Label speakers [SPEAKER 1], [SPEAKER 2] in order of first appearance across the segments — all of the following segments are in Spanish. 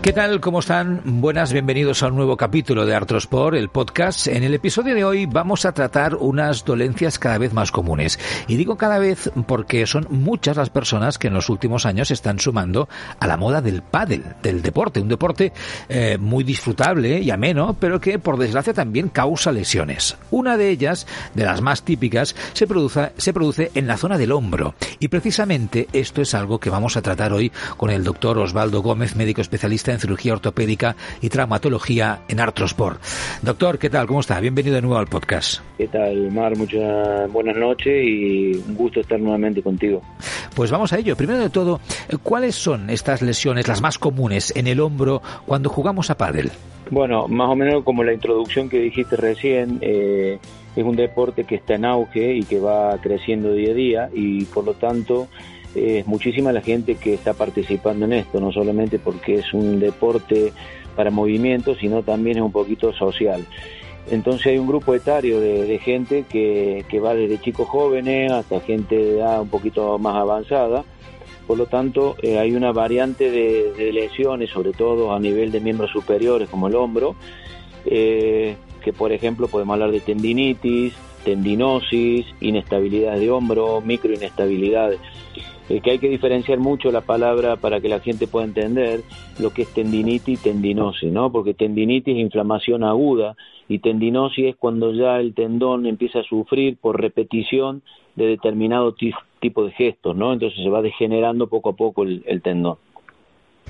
[SPEAKER 1] ¿Qué tal? ¿Cómo están? Buenas, bienvenidos a un nuevo capítulo de Artrosport, el podcast. En el episodio de hoy vamos a tratar unas dolencias cada vez más comunes. Y digo cada vez porque son muchas las personas que en los últimos años están sumando a la moda del pádel, del deporte. Un deporte eh, muy disfrutable y ameno, pero que por desgracia también causa lesiones. Una de ellas, de las más típicas, se produce, se produce en la zona del hombro. Y precisamente esto es algo que vamos a tratar hoy con el doctor Osvaldo Gómez, médico especialista en cirugía ortopédica y traumatología en Artrosport. Doctor, ¿qué tal? ¿Cómo está? Bienvenido de nuevo al podcast.
[SPEAKER 2] ¿Qué tal, Mar? Muchas buenas noches y un gusto estar nuevamente contigo.
[SPEAKER 1] Pues vamos a ello. Primero de todo, ¿cuáles son estas lesiones, las más comunes en el hombro cuando jugamos a pádel?
[SPEAKER 2] Bueno, más o menos como la introducción que dijiste recién, eh, es un deporte que está en auge y que va creciendo día a día y por lo tanto es muchísima la gente que está participando en esto, no solamente porque es un deporte para movimiento, sino también es un poquito social. Entonces hay un grupo etario de, gente que, va desde chicos jóvenes hasta gente de edad un poquito más avanzada. Por lo tanto, eh, hay una variante de, lesiones, sobre todo a nivel de miembros superiores como el hombro, eh, que por ejemplo podemos hablar de tendinitis, tendinosis, inestabilidad de hombro, microinestabilidades que hay que diferenciar mucho la palabra para que la gente pueda entender lo que es tendinitis y tendinosis, ¿no? Porque tendinitis es inflamación aguda y tendinosis es cuando ya el tendón empieza a sufrir por repetición de determinado tipo de gestos, ¿no? Entonces se va degenerando poco a poco el tendón.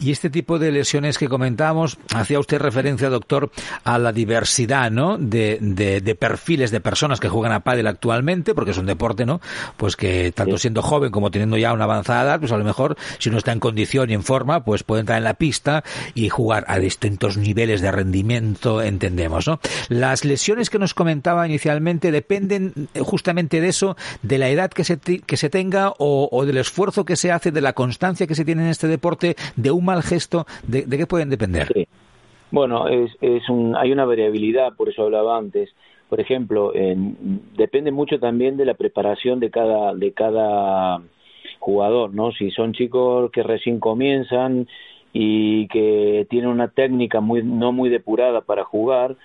[SPEAKER 1] Y este tipo de lesiones que comentamos, hacía usted referencia, doctor, a la diversidad, ¿no? De, de, perfiles de personas que juegan a pádel actualmente, porque es un deporte, ¿no? Pues que tanto siendo joven como teniendo ya una avanzada edad, pues a lo mejor, si no está en condición y en forma, pues puede entrar en la pista y jugar a distintos niveles de rendimiento, entendemos, ¿no? Las lesiones que nos comentaba inicialmente dependen justamente de eso, de la edad que se, que se tenga o, o del esfuerzo que se hace, de la constancia que se tiene en este deporte, de un mal gesto, ¿de, qué pueden depender?
[SPEAKER 2] Bueno, es, es un, hay una variabilidad, por eso hablaba antes. Por ejemplo, depende mucho también de la preparación de cada, de cada jugador, ¿no? Si son chicos que recién comienzan y que tienen una técnica muy, no muy depurada para jugar,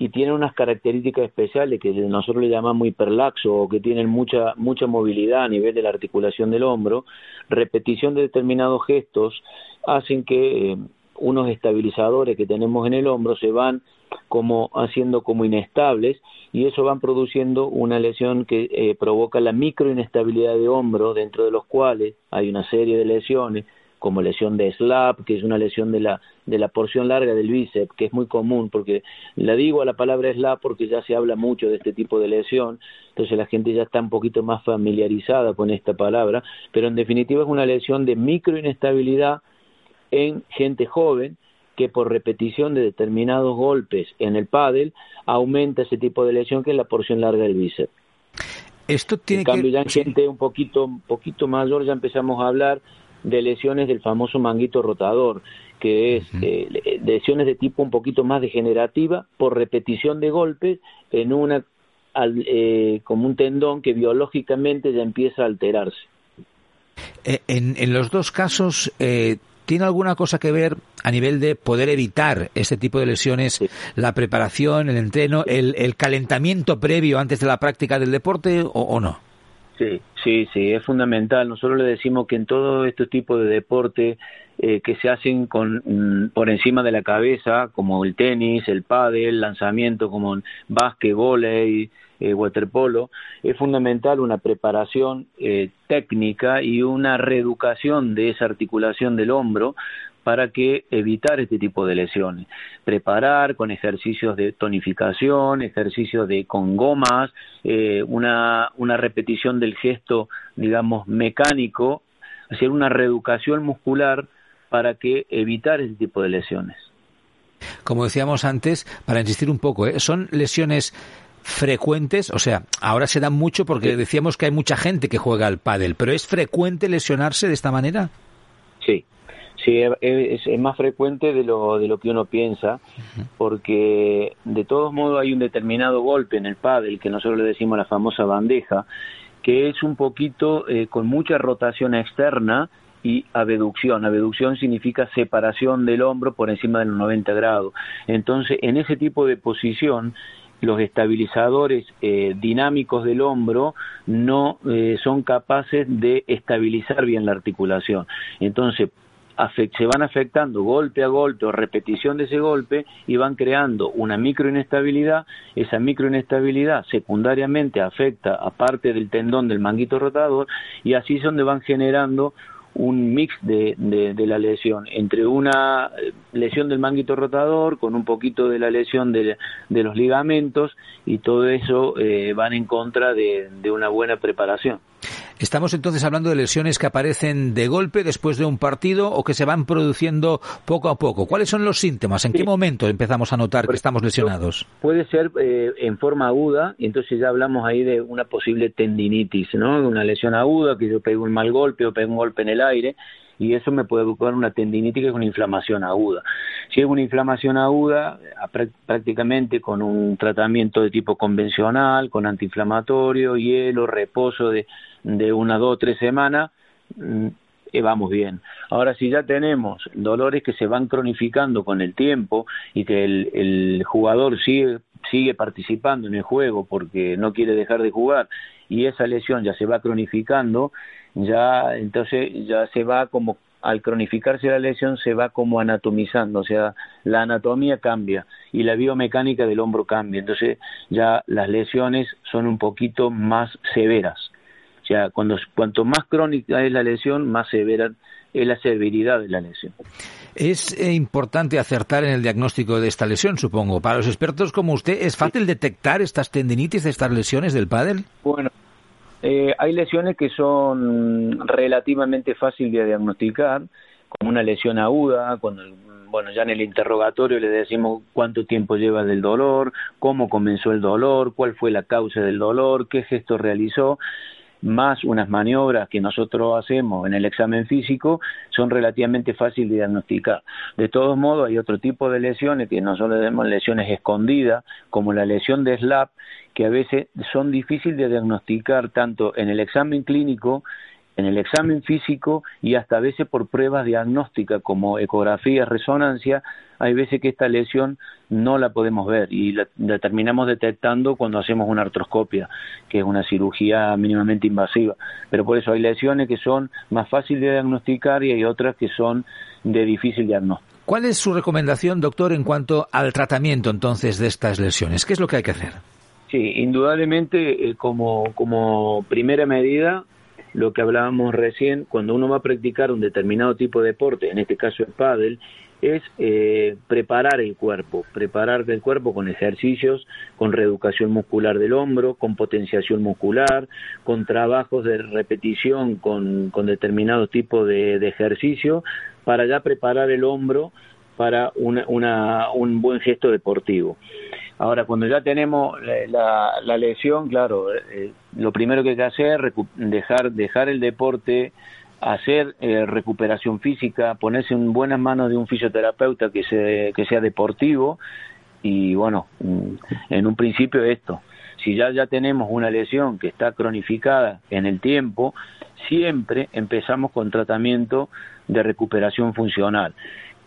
[SPEAKER 2] y tienen unas características especiales que nosotros le llamamos hiperlaxo o que tienen mucha mucha movilidad a nivel de la articulación del hombro, repetición de determinados gestos hacen que eh, unos estabilizadores que tenemos en el hombro se van como haciendo como inestables y eso van produciendo una lesión que eh, provoca la microinestabilidad de hombro dentro de los cuales hay una serie de lesiones como lesión de slap, que es una lesión de la, de la porción larga del bíceps, que es muy común, porque la digo a la palabra slap porque ya se habla mucho de este tipo de lesión, entonces la gente ya está un poquito más familiarizada con esta palabra, pero en definitiva es una lesión de microinestabilidad en gente joven que por repetición de determinados golpes en el pádel aumenta ese tipo de lesión que es la porción larga del bíceps.
[SPEAKER 1] Esto tiene
[SPEAKER 2] en cambio, ya en gente un poquito, un poquito mayor ya empezamos a hablar de lesiones del famoso manguito rotador, que es eh, lesiones de tipo un poquito más degenerativa por repetición de golpes en una eh, como un tendón que biológicamente ya empieza a alterarse.
[SPEAKER 1] Eh, en, en los dos casos, ¿tiene alguna cosa que ver a nivel de poder evitar este tipo de lesiones, la preparación, el entreno, el, el, calentamiento previo antes de la práctica del deporte o no?
[SPEAKER 2] Sí, sí, sí, es fundamental. Nosotros le decimos que en todo este tipo de deporte eh, que se hacen con, mm, por encima de la cabeza, como el tenis, el pádel, el lanzamiento como el básquet, volei, eh, waterpolo, es fundamental una preparación eh, técnica y una reeducación de esa articulación del hombro para que evitar este tipo de lesiones. Preparar con ejercicios de tonificación, ejercicios de con gomas, eh, una, una repetición del gesto, digamos, mecánico, hacer una reeducación muscular para que evitar este tipo de lesiones.
[SPEAKER 1] Como decíamos antes, para insistir un poco, ¿eh? son lesiones frecuentes, o sea, ahora se dan mucho porque decíamos que hay mucha gente que juega al pádel, pero ¿es frecuente lesionarse de esta manera?
[SPEAKER 2] Sí, Sí, es, es, más frecuente de lo, de lo que uno piensa, porque de todos modos hay un determinado golpe en el pádel, que nosotros le decimos la famosa bandeja, que es un poquito eh, con mucha rotación externa y abducción. Abducción significa separación del hombro por encima de los 90 grados. Entonces, en ese tipo de posición, los estabilizadores eh, dinámicos del hombro no eh, son capaces de estabilizar bien la articulación. Entonces, se van afectando golpe a golpe o repetición de ese golpe y van creando una microinestabilidad. Esa microinestabilidad secundariamente afecta a parte del tendón del manguito rotador y así es donde van generando un mix de, de, la lesión entre una lesión del manguito rotador con un poquito de la lesión de, de los ligamentos y todo eso eh, van en contra de una buena preparación.
[SPEAKER 1] Estamos entonces hablando de lesiones que aparecen de golpe después de un partido o que se van produciendo poco a poco. ¿Cuáles son los síntomas? ¿En qué momento empezamos a notar que estamos lesionados?
[SPEAKER 2] Puede ser eh, en forma aguda, y entonces ya hablamos ahí de una posible tendinitis, ¿no? Una lesión aguda, que yo pego un mal golpe o pego un golpe en el aire, y eso me puede buscar una tendinitis que es una inflamación aguda. Si es una inflamación aguda, prácticamente con un tratamiento de tipo convencional, con antiinflamatorio, hielo, reposo de, de una, dos, tres semanas, mm, eh, vamos bien. Ahora, si ya tenemos dolores que se van cronificando con el tiempo y que el, el jugador sigue, sigue participando en el juego porque no quiere dejar de jugar y esa lesión ya se va cronificando, ya entonces ya se va como al cronificarse la lesión se va como anatomizando, o sea, la anatomía cambia y la biomecánica del hombro cambia, entonces ya las lesiones son un poquito más severas. O sea, cuando, cuanto más crónica es la lesión, más severa es la severidad de la lesión.
[SPEAKER 1] Es eh, importante acertar en el diagnóstico de esta lesión, supongo. Para los expertos como usted, ¿es fácil detectar estas tendinitis, estas lesiones del pádel?
[SPEAKER 2] Bueno, eh, hay lesiones que son relativamente fáciles de diagnosticar, como una lesión aguda, cuando bueno, ya en el interrogatorio le decimos cuánto tiempo lleva del dolor, cómo comenzó el dolor, cuál fue la causa del dolor, qué gesto realizó más unas maniobras que nosotros hacemos en el examen físico, son relativamente fáciles de diagnosticar. De todos modos, hay otro tipo de lesiones que nosotros llamamos lesiones escondidas, como la lesión de SLAP, que a veces son difíciles de diagnosticar tanto en el examen clínico en el examen físico y hasta a veces por pruebas diagnósticas como ecografía, resonancia, hay veces que esta lesión no la podemos ver y la, terminamos detectando cuando hacemos una artroscopia, que es una cirugía mínimamente invasiva. Pero por eso hay lesiones que son más fáciles de diagnosticar y hay otras que son de difícil diagnóstico.
[SPEAKER 1] ¿Cuál es su recomendación, doctor, en cuanto al tratamiento entonces de estas lesiones? ¿Qué es lo que hay que hacer?
[SPEAKER 2] Sí, indudablemente eh, como, como primera medida lo que hablábamos recién, cuando uno va a practicar un determinado tipo de deporte, en este caso el pádel, es eh, preparar el cuerpo, preparar el cuerpo con ejercicios, con reeducación muscular del hombro, con potenciación muscular, con trabajos de repetición con, con determinado tipo de, de ejercicio, para ya preparar el hombro para una, una, un buen gesto deportivo. Ahora, cuando ya tenemos la, lesión, claro, eh, lo primero que hay que hacer es dejar, dejar el deporte, hacer eh, recuperación física, ponerse en buenas manos de un fisioterapeuta que, se, que sea deportivo y bueno, mm, en un principio esto. Si ya, ya tenemos una lesión que está cronificada en el tiempo, siempre empezamos con tratamiento de recuperación funcional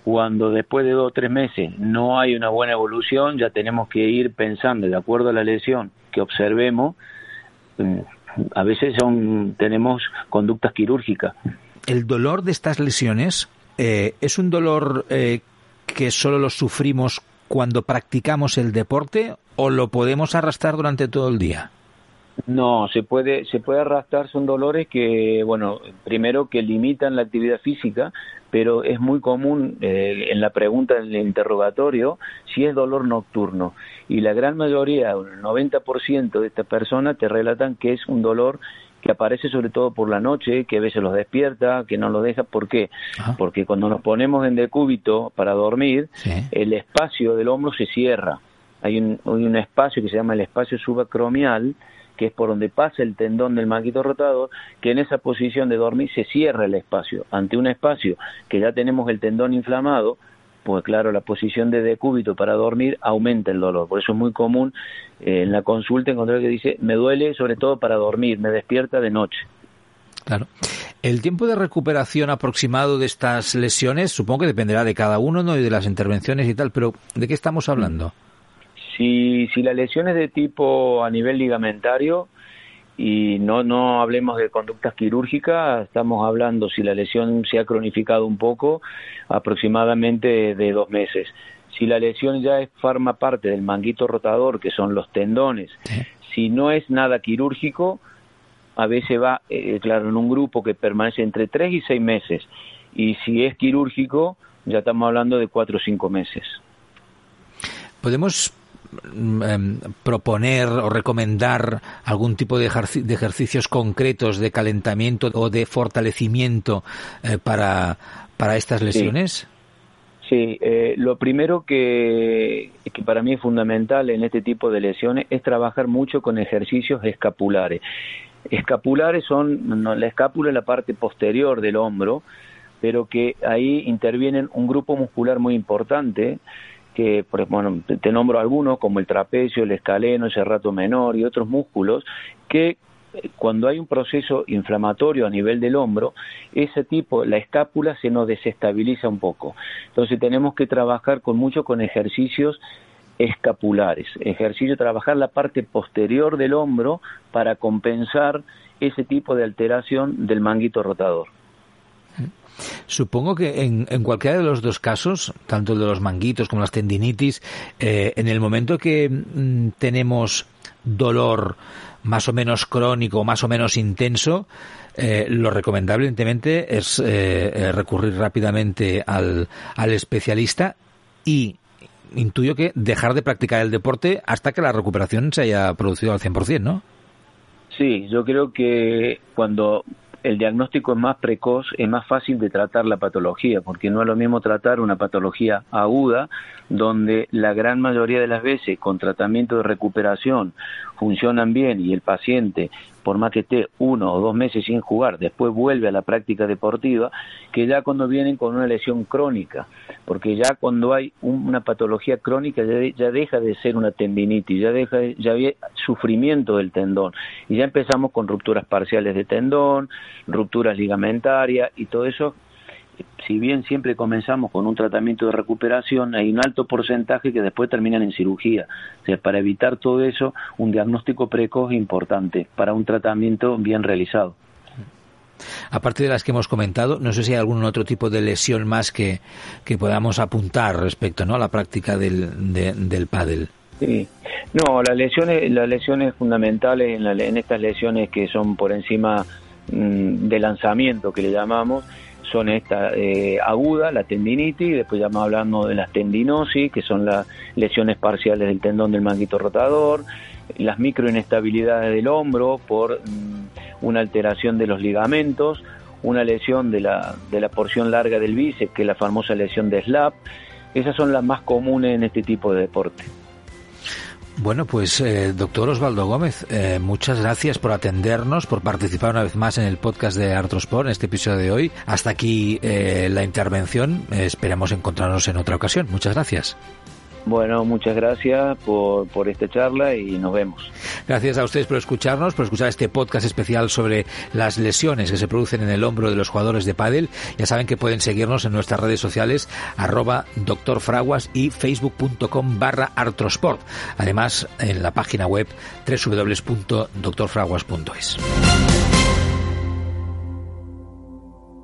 [SPEAKER 2] cuando después de dos o tres meses no hay una buena evolución, ya tenemos que ir pensando, de acuerdo a la lesión que observemos, mm, a veces son, tenemos conductas quirúrgicas.
[SPEAKER 1] ¿El dolor de estas lesiones eh, es un dolor eh, que solo lo sufrimos cuando practicamos el deporte o lo podemos arrastrar durante todo el día?
[SPEAKER 2] No, se puede, se puede arrastrar, son dolores que, bueno, primero que limitan la actividad física, pero es muy común eh, en la pregunta del interrogatorio si es dolor nocturno. Y la gran mayoría, el 90% de estas personas te relatan que es un dolor que aparece sobre todo por la noche, que a veces los despierta, que no los deja. ¿Por qué? Porque cuando nos ponemos en decúbito para dormir, el espacio del hombro se cierra. Hay un, hay un espacio que se llama el espacio subacromial, que es por donde pasa el tendón del manguito rotador, que en esa posición de dormir se cierra el espacio. Ante un espacio que ya tenemos el tendón inflamado, pues claro, la posición de decúbito para dormir aumenta el dolor. Por eso es muy común eh, en la consulta encontrar que dice, me duele sobre todo para dormir, me despierta de noche.
[SPEAKER 1] Claro. El tiempo de recuperación aproximado de estas lesiones supongo que dependerá de cada uno ¿no? y de las intervenciones y tal, pero ¿de qué estamos hablando?
[SPEAKER 2] Si, si la lesión es de tipo a nivel ligamentario y no, no hablemos de conductas quirúrgicas, estamos hablando, si la lesión se ha cronificado un poco, aproximadamente de dos meses. Si la lesión ya es, forma parte del manguito rotador, que son los tendones, si no es nada quirúrgico, a veces va, eh, claro, en un grupo que permanece entre tres y seis meses. Y si es quirúrgico, ya estamos hablando de cuatro o cinco meses.
[SPEAKER 1] ¿Podemos mm, em, proponer o recomendar algún tipo de, ejercicios concretos de calentamiento o de fortalecimiento eh, para, para estas lesiones?
[SPEAKER 2] Sí, eh, lo primero que, que, para mí es fundamental en este tipo de lesiones es trabajar mucho con ejercicios escapulares. Escapulares son, la escápula es la parte posterior del hombro, pero que ahí intervienen un grupo muscular muy importante, que, bueno, te nombro algunos, como el trapecio, el escaleno, el serrato menor y otros músculos, que eh, cuando hay un proceso inflamatorio a nivel del hombro, ese tipo, la escápula se nos desestabiliza un poco. Entonces tenemos que trabajar con mucho con ejercicios escapulares, ejercicio trabajar la parte posterior del hombro para compensar ese tipo de alteración del manguito rotador.
[SPEAKER 1] Supongo que en, cualquiera de los dos casos, tanto el de los manguitos como las tendinitis, eh, en el momento que mm, tenemos dolor más o menos crónico, más o menos intenso, eh, lo recomendable, evidentemente, es eh, recurrir rápidamente al, al especialista y intuyo que dejar de practicar el deporte hasta que la recuperación se haya producido al 100%, ¿no?
[SPEAKER 2] Sí, yo creo que cuando el diagnóstico es más precoz, es más fácil de tratar la patología, porque no es lo mismo tratar una patología aguda, donde la gran mayoría de las veces con tratamiento de recuperación funcionan bien y el paciente por más que esté uno o dos meses sin jugar, después vuelve a la práctica deportiva, que ya cuando vienen con una lesión crónica, porque ya cuando hay una patología crónica ya, deja de ser una tendinitis, ya deja ya había sufrimiento del tendón y ya empezamos con rupturas parciales de tendón, rupturas ligamentarias y todo eso si bien siempre comenzamos con un tratamiento de recuperación, hay un alto porcentaje que después terminan en cirugía. O sea, para evitar todo eso, un diagnóstico precoz es importante para un tratamiento bien realizado.
[SPEAKER 1] Aparte de las que hemos comentado, no sé si hay algún otro tipo de lesión más que, que podamos apuntar respecto ¿no? a la práctica del, del pádel.
[SPEAKER 2] Sí. No, las lesiones, las lesiones fundamentales en, en estas lesiones que son por encima mm, de lanzamiento que le llamamos, son esta eh, aguda, la tendinitis, después ya más hablando de las tendinosis, que son las lesiones parciales del tendón del manguito rotador, las microinestabilidades del hombro por mm, una alteración de los ligamentos, una lesión de la, de la porción larga del bíceps, que es la famosa lesión de SLAP. Esas son las más comunes en este tipo de deporte.
[SPEAKER 1] Bueno, pues eh, doctor Osvaldo Gómez, eh, muchas gracias por atendernos, por participar una vez más en el podcast de Artrosport, en este episodio de hoy. Hasta aquí eh, la intervención. esperemos encontrarnos en otra ocasión. Muchas gracias.
[SPEAKER 2] Bueno, muchas gracias por, por esta charla y nos vemos.
[SPEAKER 1] Gracias a ustedes por escucharnos, por escuchar este podcast especial sobre las lesiones que se producen en el hombro de los jugadores de pádel. Ya saben que pueden seguirnos en nuestras redes sociales, arroba doctorfraguas y facebook.com barra artrosport. Además, en la página web www.doctorfraguas.es.